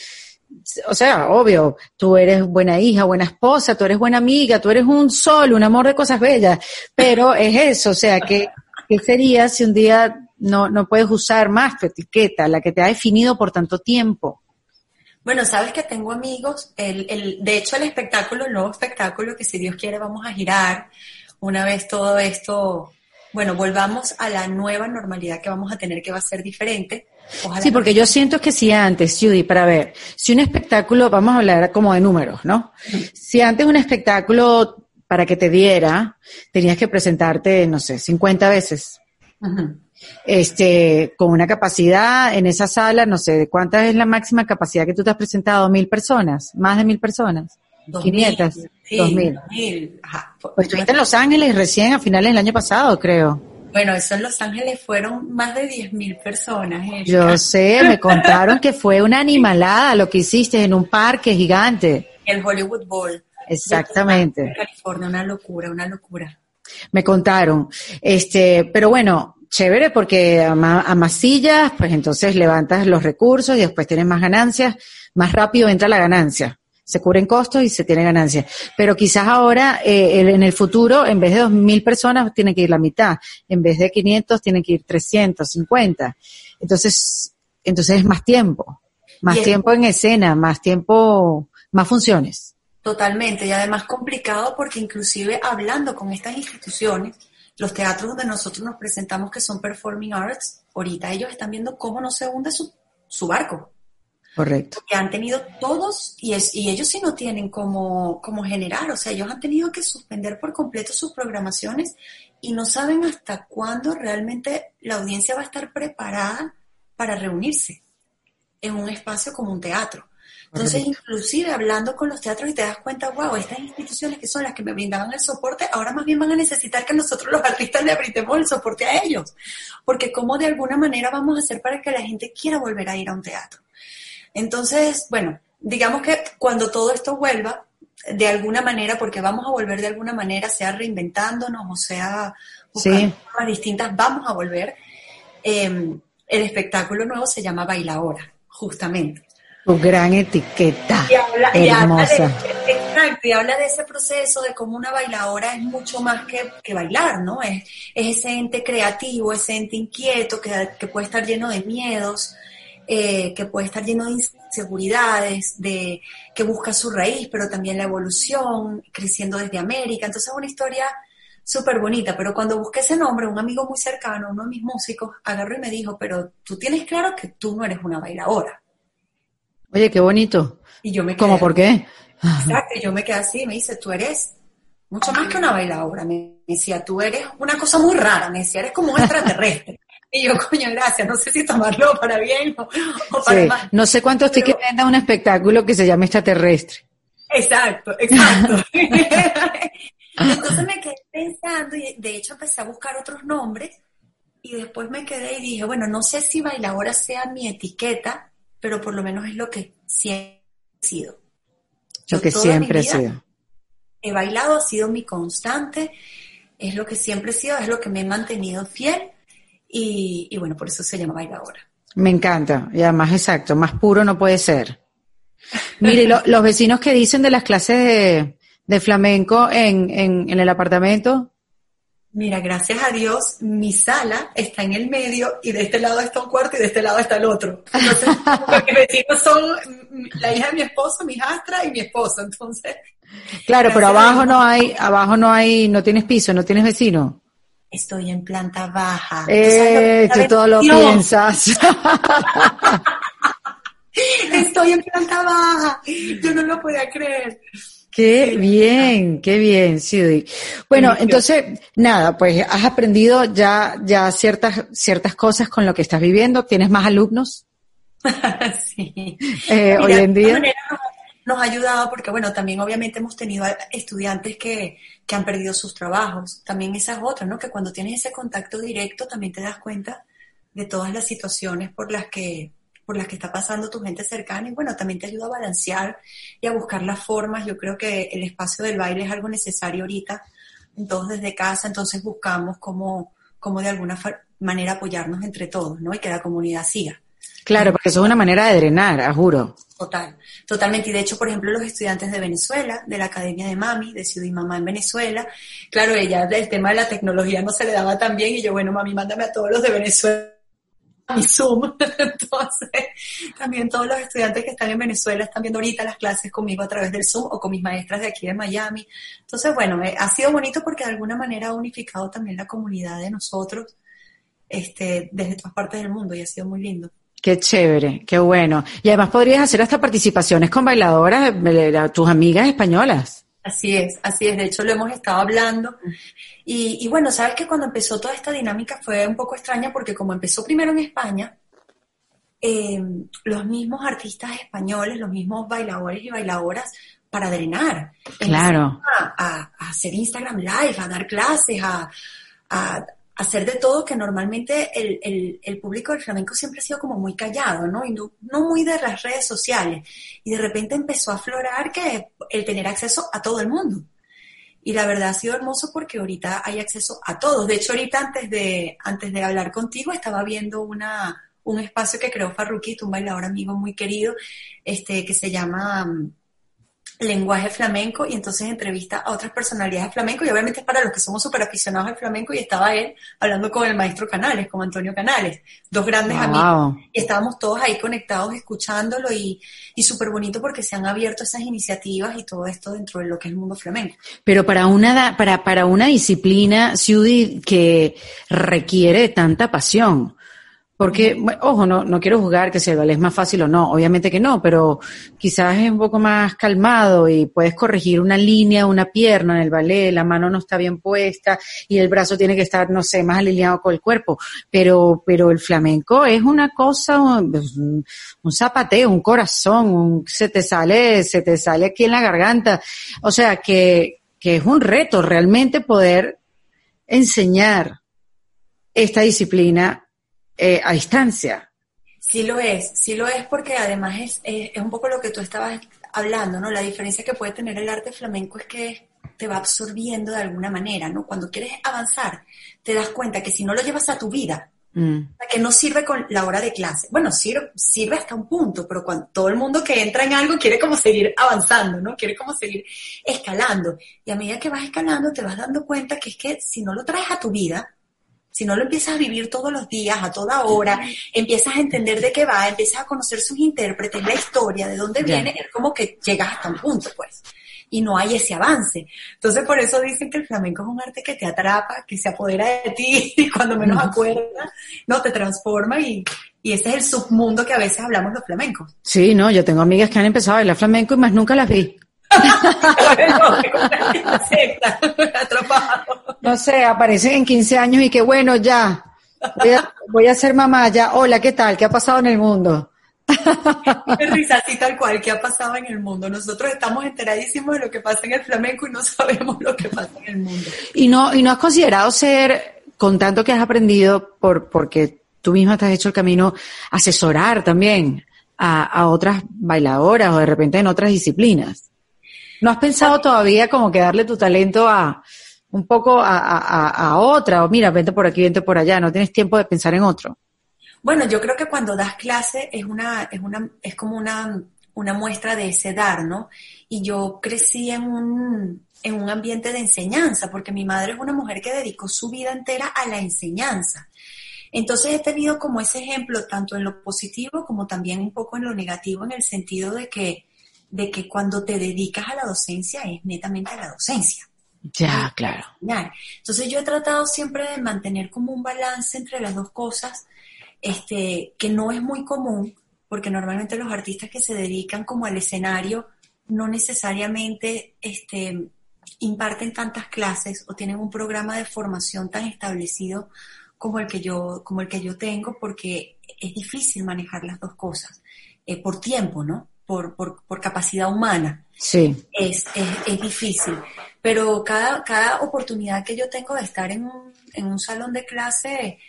o sea, obvio, tú eres buena hija, buena esposa, tú eres buena amiga, tú eres un sol, un amor de cosas bellas, pero es eso, o sea, que, ¿qué sería si un día no, no puedes usar más tu etiqueta, la que te ha definido por tanto tiempo? Bueno, sabes que tengo amigos, el, el, de hecho el espectáculo, el nuevo espectáculo que si Dios quiere vamos a girar una vez todo esto, bueno, volvamos a la nueva normalidad que vamos a tener que va a ser diferente sí, porque yo siento que si antes, Judy, para ver, si un espectáculo, vamos a hablar como de números, ¿no? Si antes un espectáculo, para que te diera, tenías que presentarte, no sé, 50 veces. Este, con una capacidad en esa sala, no sé, ¿cuánta es la máxima capacidad que tú te has presentado? ¿Mil personas? ¿Más de mil personas? Dos 500, dos mil. Pues estuviste en Los Ángeles recién a finales del año pasado, creo. Bueno, eso en Los Ángeles fueron más de 10.000 personas. Yo sé, me contaron que fue una animalada lo que hiciste en un parque gigante. El Hollywood Bowl. Exactamente. En California, una locura, una locura. Me contaron. Este, pero bueno, chévere porque a, masillas, pues entonces levantas los recursos y después tienes más ganancias, más rápido entra la ganancia se cubren costos y se tiene ganancia. Pero quizás ahora, eh, en el futuro, en vez de 2.000 personas, tiene que ir la mitad. En vez de 500, tiene que ir 350. Entonces, entonces es más tiempo. Más tiempo en escena, más tiempo, más funciones. Totalmente. Y además complicado porque inclusive hablando con estas instituciones, los teatros donde nosotros nos presentamos que son performing arts, ahorita ellos están viendo cómo no se hunde su, su barco. Correcto. Que han tenido todos, y, es, y ellos sí no tienen como, como generar, o sea, ellos han tenido que suspender por completo sus programaciones y no saben hasta cuándo realmente la audiencia va a estar preparada para reunirse en un espacio como un teatro. Entonces, inclusive hablando con los teatros y te das cuenta, wow, estas instituciones que son las que me brindaban el soporte, ahora más bien van a necesitar que nosotros los artistas le brindemos el soporte a ellos. Porque cómo de alguna manera vamos a hacer para que la gente quiera volver a ir a un teatro. Entonces, bueno, digamos que cuando todo esto vuelva, de alguna manera, porque vamos a volver de alguna manera, sea reinventándonos o sea buscando formas distintas, vamos a volver. Em, el espectáculo nuevo se llama Bailaora, justamente. Tu gran etiqueta. Y habla, hermosa. de, exacto, y habla de ese proceso, de cómo una bailadora es mucho más que, que bailar, ¿no? Es, es, ese ente creativo, ese ente inquieto que, que puede estar lleno de miedos, eh, que puede estar lleno de inseguridades, de que busca su raíz, pero también la evolución, creciendo desde América. Entonces es una historia súper bonita, pero cuando busqué ese nombre, un amigo muy cercano, uno de mis músicos, agarró y me dijo, pero tú tienes claro que tú no eres una bailadora. Oye, qué bonito. Y yo me quedé, ¿Cómo por qué? Exacto, yo me quedé así, me dice, tú eres mucho más que una bailadora. Me decía, tú eres una cosa muy rara, me decía, eres como un extraterrestre. [laughs] Y yo, coño, gracias, no sé si tomarlo para bien o, para mal. No sé cuántos tickets venda un espectáculo que se llama extraterrestre. Exacto, exacto. [laughs] Entonces me quedé pensando y de hecho empecé a buscar otros nombres y después me quedé y dije, bueno, no sé si bailadora sea mi etiqueta, pero por lo menos es lo que siempre he sido. lo que siempre he sido. He bailado, ha sido mi constante, es lo que siempre he sido, es lo que me he mantenido fiel y, bueno, por eso se llama bailadora. Me encanta, y además exacto, más puro no puede ser. [laughs] Mire, los vecinos que dicen de las clases de, flamenco en, en, el apartamento. Mira, gracias a Dios, mi sala está en el medio y de este lado está un cuarto y de este lado está el otro. Entonces, [laughs] mis vecinos son la hija de mi esposo, mi hijastra y mi esposo. Entonces. Claro, pero abajo no hay, abajo no hay, no tienes piso, no tienes vecino. Estoy en planta baja. Eh, tú todo lo piensas. [laughs] Estoy en planta baja. Yo no lo podía creer. Qué bien, qué bien, sí. Bueno, entonces, nada, pues has aprendido ya, ya ciertas, ciertas cosas con lo que estás viviendo. ¿Tienes más alumnos? [laughs] sí. Eh, hoy en día. Nos ha ayudado porque, bueno, también obviamente hemos tenido estudiantes que, que han perdido sus trabajos. También esa es otra, ¿no? Que cuando tienes ese contacto directo también te das cuenta de todas las situaciones por las que por las que está pasando tu gente cercana y bueno, también te ayuda a balancear y a buscar las formas. Yo creo que el espacio del baile es algo necesario ahorita, todos desde casa, entonces buscamos cómo, cómo de alguna manera apoyarnos entre todos, ¿no? Y que la comunidad siga. Claro, porque eso es una manera de drenar, a juro. Total, totalmente. Y de hecho, por ejemplo, los estudiantes de Venezuela, de la Academia de Mami, de Ciudad y Mamá en Venezuela, claro, ella, el tema de la tecnología no se le daba tan bien y yo, bueno, mami, mándame a todos los de Venezuela mi Zoom. [laughs] Entonces, también todos los estudiantes que están en Venezuela están viendo ahorita las clases conmigo a través del Zoom o con mis maestras de aquí de Miami. Entonces, bueno, eh, ha sido bonito porque de alguna manera ha unificado también la comunidad de nosotros este, desde todas partes del mundo y ha sido muy lindo. Qué chévere, qué bueno. Y además podrías hacer hasta participaciones con bailadoras, eh, tus amigas españolas. Así es, así es. De hecho, lo hemos estado hablando. Y, bueno, sabes que cuando empezó toda esta dinámica fue un poco extraña porque como empezó primero en España, em, los mismos artistas españoles, los mismos bailadores y bailadoras para drenar. Claro. A, hacer Instagram Live, a dar clases, a, hacer de todo que normalmente el, público del flamenco siempre ha sido como muy callado, ¿no? Y no, muy de las redes sociales. Y de repente empezó a aflorar que el tener acceso a todo el mundo. Y la verdad ha sido hermoso porque ahorita hay acceso a todos. De hecho, ahorita antes de, antes de hablar contigo estaba viendo una, un espacio que creó Farruquito, un bailador amigo muy querido, este, que se llama lenguaje flamenco y entonces entrevista a otras personalidades de flamenco y obviamente es para los que somos súper aficionados al flamenco y estaba él hablando con el maestro Canales, con Antonio Canales, dos grandes amigos. Y estábamos todos ahí conectados escuchándolo y, y súper bonito porque se han abierto esas iniciativas y todo esto dentro de lo que es el mundo flamenco. Pero para una, para, para una disciplina, Ciudad, que requiere tanta pasión, porque, ojo, no, no quiero juzgar que si el ballet es más fácil o no, obviamente que no, pero quizás es un poco más calmado y puedes corregir una línea, una pierna en el ballet, la mano no está bien puesta y el brazo tiene que estar, no sé, más alineado con el cuerpo. Pero, pero el flamenco es una cosa, un, un zapateo, un corazón, un, se te sale, se te sale aquí en la garganta. O sea, que, que es un reto realmente poder enseñar esta disciplina eh, a distancia. Sí lo es, sí lo es porque además es, es, un poco lo que tú estabas hablando, ¿no? La diferencia que puede tener el arte flamenco es que te va absorbiendo de alguna manera, ¿no? Cuando quieres avanzar, te das cuenta que si no lo llevas a tu vida, mm. que no sirve con la hora de clase. Bueno, sirve, sirve hasta un punto, pero cuando todo el mundo que entra en algo quiere como seguir avanzando, ¿no? Quiere como seguir escalando. Y a medida que vas escalando, te vas dando cuenta que es que si no lo traes a tu vida, si no lo empiezas a vivir todos los días, a toda hora, empiezas a entender de qué va, empiezas a conocer sus intérpretes, la historia, de dónde viene, es como que llegas hasta un punto, pues. Y no hay ese avance. Entonces, por eso dicen que el flamenco es un arte que te atrapa, que se apodera de ti [laughs] y cuando menos acuerdas, no, te transforma y, y ese es el submundo que a veces hablamos los flamencos. Sí, no, yo tengo amigas que han empezado a bailar flamenco y más nunca las vi. [laughs] [laughs] no sé, aparecen en 15 años y que bueno, ya, Voy a, ser mamá ya. Hola, ¿qué tal? ¿Qué ha pasado en el mundo? [laughs] Risa, así tal cual, ¿qué ha pasado en el mundo? Nosotros estamos enteradísimos de lo que pasa en el flamenco y no sabemos lo que pasa en el mundo. ¿Y no, y no has considerado ser, con tanto que has aprendido, por, porque tú misma te has hecho el camino, asesorar también a, a otras bailadoras o de repente en otras disciplinas? ¿No has pensado todavía como que darle tu talento a un poco a, otra? O mira, vente por aquí, vente por allá, no tienes tiempo de pensar en otro. Bueno, yo creo que cuando das clase es una, es una, es como una, una muestra de ese dar, ¿no? Y yo crecí en un, en un ambiente de enseñanza, porque mi madre es una mujer que dedicó su vida entera a la enseñanza. Entonces he tenido como ese ejemplo tanto en lo positivo como también un poco en lo negativo, en el sentido de que, de que cuando te dedicas a la docencia es netamente a la docencia. Ya, claro. Entonces yo he tratado siempre de mantener como un balance entre las dos cosas, este, que no es muy común, porque normalmente los artistas que se dedican como al escenario no necesariamente este, imparten tantas clases o tienen un programa de formación tan establecido como el que yo, como el que yo tengo, porque es difícil manejar las dos cosas, eh, por tiempo, ¿no? Por, por, por, capacidad humana. Sí. Es, es, es, difícil. Pero cada, cada oportunidad que yo tengo de estar en un, en un salón de clase,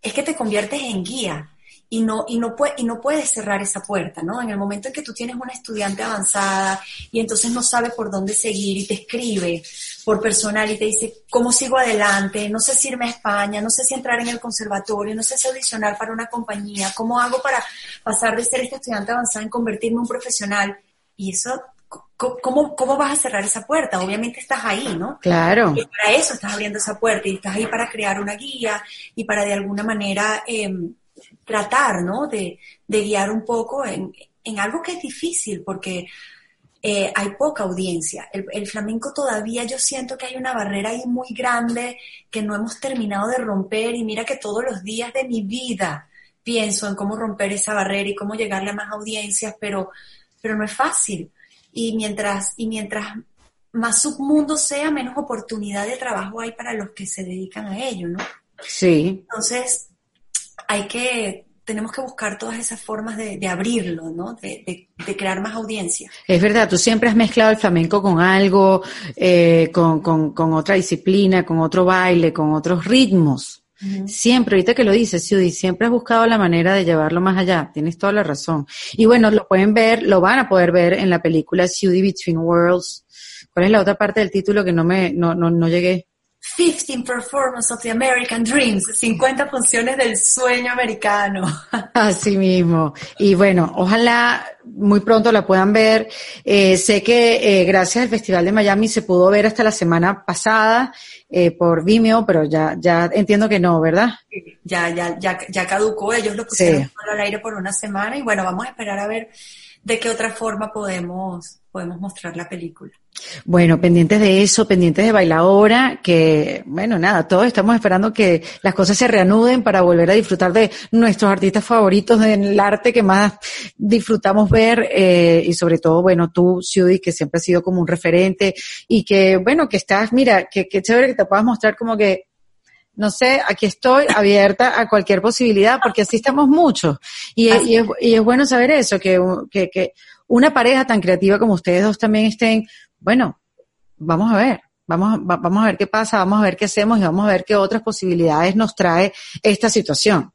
es que te conviertes en guía y no, y no, puede, y no puedes cerrar esa puerta, ¿no? En el momento en que tú tienes una estudiante avanzada y entonces no sabe por dónde seguir y te escribe por personal y te dice, ¿cómo sigo adelante? No sé si irme a España, no sé si entrar en el conservatorio, no sé si audicionar para una compañía, ¿cómo hago para pasar de ser este estudiante avanzado en convertirme en un profesional? Y eso ¿Cómo, ¿cómo, vas a cerrar esa puerta? Obviamente estás ahí, ¿no? Claro. Y para eso estás abriendo esa puerta y estás ahí para crear una guía y para de alguna manera eh, tratar, ¿no? De, de, guiar un poco en, en, algo que es difícil porque eh, hay poca audiencia. El, el, flamenco todavía yo siento que hay una barrera ahí muy grande que no hemos terminado de romper y mira que todos los días de mi vida pienso en cómo romper esa barrera y cómo llegarle a más audiencias, pero, pero no es fácil y mientras, y mientras más submundo sea, menos oportunidad de trabajo hay para los que se dedican a ello, ¿no? Sí. Entonces, hay que, tenemos que buscar todas esas formas de, de abrirlo, ¿no? De, de, de, crear más audiencia. Es verdad, tú siempre has mezclado el flamenco con algo, eh, con, con, con otra disciplina, con otro baile, con otros ritmos. Siempre, ahorita que lo dices, Judy, siempre has buscado la manera de llevarlo más allá. Tienes toda la razón. Y bueno, lo pueden ver, lo van a poder ver en la película Judy Between Worlds. ¿Cuál es la otra parte del título que no me, no, no, no llegué? 15 Performance of the American Dreams, 50 funciones del sueño americano. [laughs] Así mismo. Y bueno, ojalá muy pronto la puedan ver. Eh, sé que eh, gracias al Festival de Miami se pudo ver hasta la semana pasada eh, por Vimeo, pero ya, ya entiendo que no, ¿verdad? Ya, ya, ya, ya caducó. Ellos lo pusieron sí. al aire por una semana y bueno, vamos a esperar a ver de qué otra forma podemos, podemos mostrar la película. Bueno, pendientes de eso, pendientes de Bailadora, que, bueno, nada, todos estamos esperando que las cosas se reanuden para volver a disfrutar de nuestros artistas favoritos del arte que más disfrutamos ver, eh, y sobre todo, bueno, tú, Judy, que siempre has sido como un referente, y que, bueno, que estás, mira, que, que chévere que te puedas mostrar como que, no sé, aquí estoy abierta a cualquier posibilidad, porque así estamos muchos. Y, y, es, y es, bueno saber eso, que, que, que una pareja tan creativa como ustedes dos también estén bueno, vamos a ver, vamos, va, vamos a ver qué pasa, vamos a ver qué hacemos y vamos a ver qué otras posibilidades nos trae esta situación.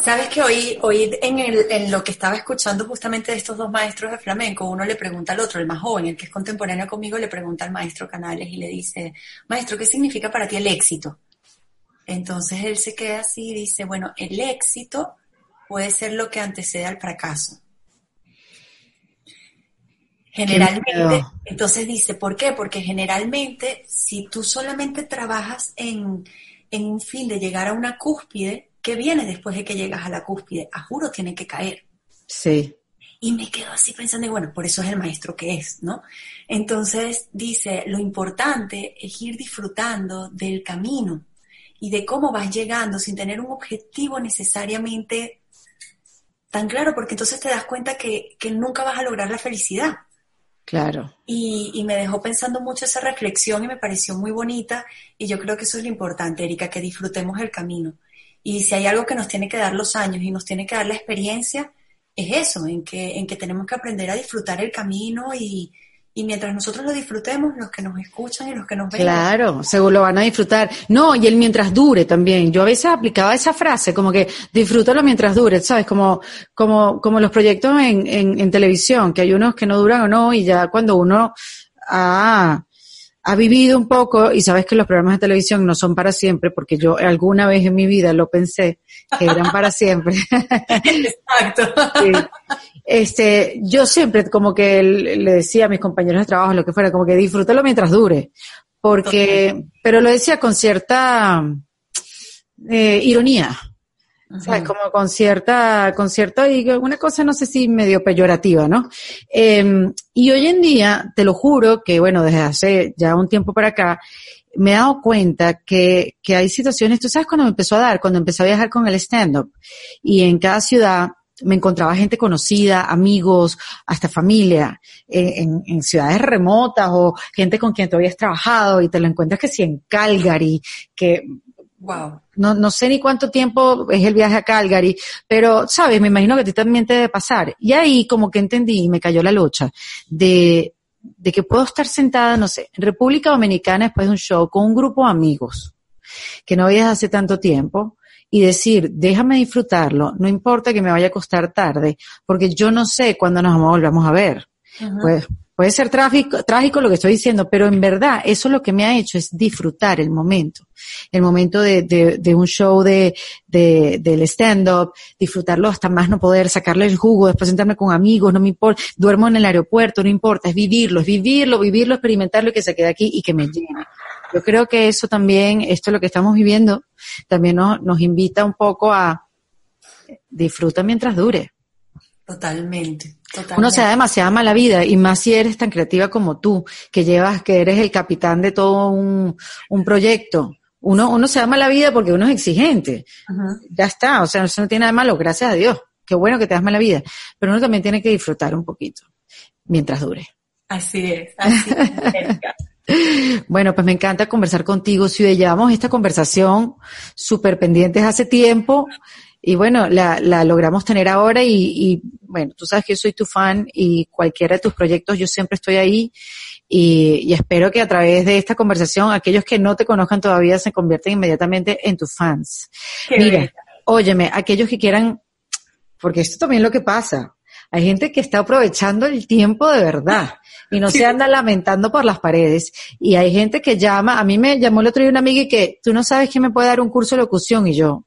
Sabes que hoy, hoy en, el, en lo que estaba escuchando justamente de estos dos maestros de flamenco, uno le pregunta al otro, el más joven, el que es contemporáneo conmigo, le pregunta al maestro Canales y le dice, maestro, ¿qué significa para ti el éxito? Entonces él se queda así y dice, bueno, el éxito puede ser lo que antecede al fracaso. Generalmente, entonces dice, ¿por qué? Porque generalmente si tú solamente trabajas en, en un fin de llegar a una cúspide, ¿qué viene después de que llegas a la cúspide? A juro tiene que caer. Sí. Y me quedo así pensando, y bueno, por eso es el maestro que es, ¿no? Entonces dice, lo importante es ir disfrutando del camino y de cómo vas llegando sin tener un objetivo necesariamente tan claro, porque entonces te das cuenta que, que nunca vas a lograr la felicidad. Claro. Y, y, me dejó pensando mucho esa reflexión y me pareció muy bonita y yo creo que eso es lo importante, Erika, que disfrutemos el camino Y si hay algo que nos tiene que dar los años y nos tiene que dar la experiencia, es eso, en que, en que tenemos que aprender a disfrutar el camino y, y mientras nosotros lo disfrutemos, los que nos escuchan y los que nos ven. Claro, seguro lo van a disfrutar. No, y el mientras dure también. Yo a veces aplicaba esa frase, como que disfrútalo mientras dure, ¿sabes? Como, como, como los proyectos en, en, en televisión, que hay unos que no duran o no, y ya cuando uno ha, ha vivido un poco, y sabes que los programas de televisión no son para siempre, porque yo alguna vez en mi vida lo pensé, que eran para siempre. [laughs] Exacto. Sí este, yo siempre como que le decía a mis compañeros de trabajo, lo que fuera, como que disfrútalo mientras dure, porque, pero lo decía con cierta eh, ironía, como con cierta, con cierta, y una cosa no sé si medio peyorativa, ¿no? Eh, y hoy en día, te lo juro que, bueno, desde hace ya un tiempo para acá, me he dado cuenta que, que hay situaciones, tú sabes cuando me empezó a dar, cuando empecé a viajar con el stand-up, y en cada ciudad me encontraba gente conocida, amigos, hasta familia, eh, en, ciudades remotas o gente con quien tú habías trabajado y te lo encuentras que si en Calgary, que wow. no, no sé ni cuánto tiempo es el viaje a Calgary, pero sabes, me imagino que a ti también te debe pasar. Y ahí como que entendí y me cayó la lucha de, de que puedo estar sentada, no sé, en República Dominicana después de un show con un grupo de amigos que no veías hace tanto tiempo y decir, déjame disfrutarlo, no importa que me vaya a costar tarde, porque yo no sé cuándo nos volvamos a ver. Pues, puede ser trágico, trágico lo que estoy diciendo, pero en verdad eso lo que me ha hecho es disfrutar el momento. El momento de, de, de un show de, de del stand-up, disfrutarlo hasta más no poder, sacarle el jugo, después sentarme con amigos, no me importa, duermo en el aeropuerto, no importa, es vivirlo, es vivirlo, vivirlo, experimentarlo y que se quede aquí y que me llene. Yo creo que eso también, esto es lo que estamos viviendo, también nos, nos invita un poco a disfruta mientras dure. Totalmente, totalmente. Uno se da demasiada mala vida y más si eres tan creativa como tú, que llevas, que eres el capitán de todo un, un proyecto. Uno, uno se da mala vida porque uno es exigente. Ya está, o sea, eso no tiene nada de malo, gracias a Dios. Qué bueno que te das mala vida. Pero uno también tiene que disfrutar un poquito mientras dure. Así es, así es. [laughs] Bueno, pues me encanta conversar contigo. Si llevamos esta conversación súper pendientes hace tiempo y bueno, la, la logramos tener ahora y, y, bueno, tú sabes que yo soy tu fan y cualquiera de tus proyectos yo siempre estoy ahí y, y espero que a través de esta conversación aquellos que no te conozcan todavía se convierten inmediatamente en tus fans. Qué Mira, bella. óyeme, aquellos que quieran, porque esto también es lo que pasa. Hay gente que está aprovechando el tiempo de verdad y no se anda lamentando por las paredes. Y hay gente que llama, a mí me llamó el otro día una amiga y que tú no sabes quién me puede dar un curso de locución y yo,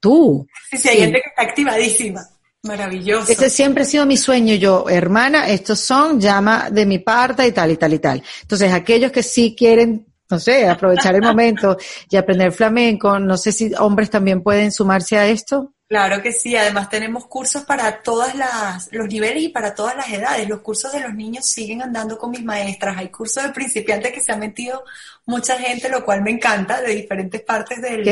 tú. Sí, sí, hay gente que está activadísima. Maravilloso. Ese siempre ha sido mi sueño. Yo, hermana, estos son, llama de mi parte y tal y tal y tal. Entonces, aquellos que sí quieren, no sé, aprovechar el momento y aprender flamenco, no sé si hombres también pueden sumarse a esto. Claro que sí, además tenemos cursos para todas las los niveles y para todas las edades. Los cursos de los niños siguen andando con mis maestras. Hay cursos de principiantes que se ha metido mucha gente, lo cual me encanta, de diferentes partes del,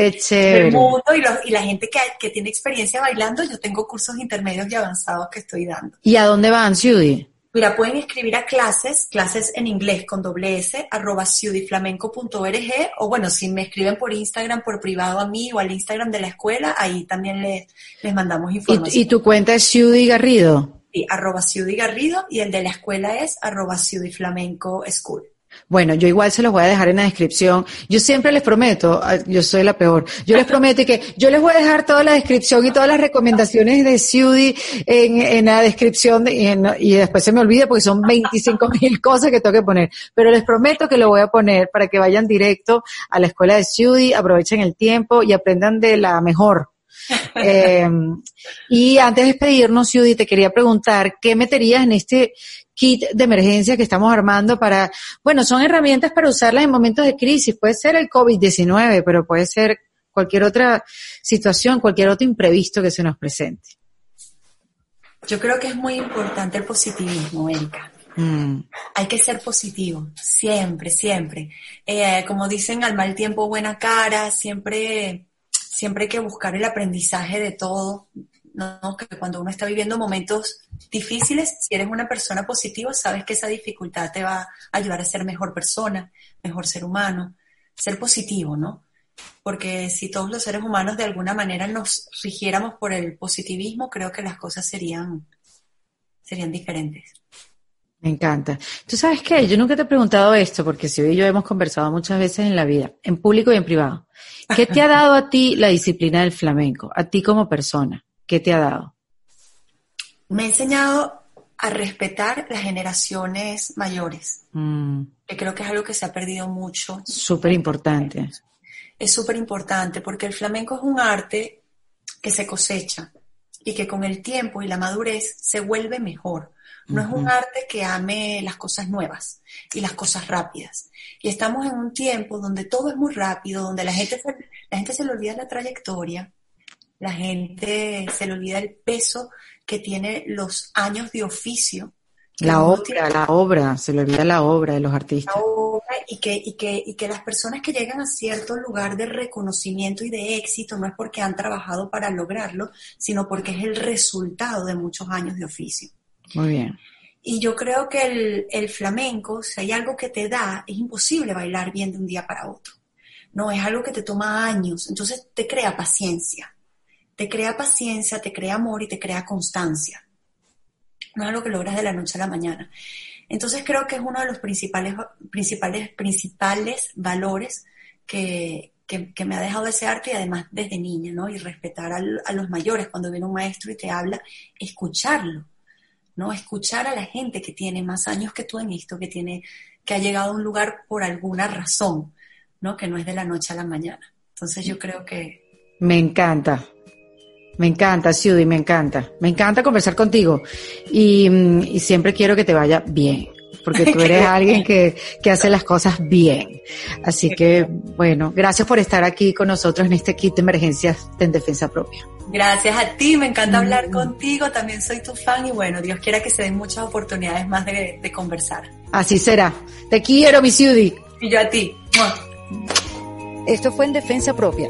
mundo. Y, los- y la gente que, que tiene experiencia bailando, yo tengo cursos intermedios y avanzados que estoy dando. ¿Y a dónde van, Judy? Mira, pueden escribir a clases, clases en inglés con doble S, arroba ciudiflamenco.org, o bueno, si me escriben por Instagram, por privado a mí o al Instagram de la escuela, ahí también les, les mandamos información. ¿Y, y tu cuenta es Judy Garrido? Sí, arroba Ciudi Garrido y el de la escuela es arroba Ciudi Flamenco School. Bueno, yo igual se los voy a dejar en la descripción. Yo siempre les prometo, ah, yo soy la peor, yo les prometo que yo les voy a dejar toda la descripción y todas las recomendaciones de Ciudi en, en la descripción de- y, en- y después se me olvida porque son 25 [laughs] mil cosas que tengo que poner. Pero les prometo que lo voy a poner para que vayan directo a la escuela de Ciudi, aprovechen el tiempo y aprendan de la mejor. [laughs] Eh, y antes de despedirnos, Judy, te quería preguntar, ¿qué meterías en este kit de emergencia que estamos armando para, bueno, son herramientas para usarlas en momentos de crisis, puede ser el COVID-19, pero puede ser cualquier otra situación, cualquier otro imprevisto que se nos presente. Yo creo que es muy importante el positivismo, Erika. Mm, Hay que ser positivo, siempre, siempre. Eh, como dicen, al mal tiempo buena cara, siempre, siempre hay que buscar el aprendizaje de todo. ¿No? Que cuando uno está viviendo momentos difíciles, si eres una persona positiva, sabes que esa dificultad te va a ayudar a ser mejor persona, mejor ser humano. Ser positivo, ¿no? porque si todos los seres humanos de alguna manera nos rigiéramos por el positivismo, creo que las cosas serían, serían diferentes. Me encanta. Tú sabes qué, yo nunca te he preguntado esto, porque si y yo hemos conversado muchas veces en la vida, en público y en privado. ¿Qué te ha [laughs] dado a ti la disciplina del flamenco? A ti como persona, ¿qué te ha dado? Me ha enseñado a respetar las generaciones mayores, mm. que creo que es algo que se ha perdido mucho. Súper importante. Es súper importante porque el flamenco es un arte que se cosecha y que con el tiempo y la madurez se vuelve mejor. No es un arte que ame las cosas nuevas y las cosas rápidas. Y estamos en un tiempo donde todo es muy rápido, donde la gente se, la gente se le olvida la trayectoria, la gente se le olvida el peso que tiene los años de oficio. La obra, la obra, se le olvida la obra de los artistas. La obra y que, y, que, y que las personas que llegan a cierto lugar de reconocimiento y de éxito no es porque han trabajado para lograrlo, sino porque es el resultado de muchos años de oficio. Muy bien. Y yo creo que el, el, flamenco, si hay algo que te da, es imposible bailar bien de un día para otro. No, es algo que te toma años, entonces te crea paciencia. Te crea paciencia, te crea amor y te crea constancia. No es algo que logras de la noche a la mañana. Entonces creo que es uno de los principales, principales, principales valores que, que, me ha dejado ese arte y además desde niña, ¿no? Y respetar a los mayores cuando viene un maestro y te habla, escucharlo ¿no? Escuchar a la gente que tiene más años que tú en esto, que tiene, que ha llegado a un lugar por alguna razón, ¿no? Que no es de la noche a la mañana. Entonces yo creo que... Me encanta. Me encanta, Siudi, me encanta. Me encanta conversar contigo. Y, mm, y siempre quiero que te vaya bien porque tú [laughs] eres alguien que, que, hace las cosas bien. Así que, bueno, gracias por estar aquí con nosotros en este kit de emergencias en defensa propia. Gracias a ti, me encanta hablar contigo, también soy tu fan y bueno, Dios quiera que se den muchas oportunidades más de, de conversar. Así será. Te quiero, mi Ciudi. Y yo a ti. Esto fue en Defensa Propia,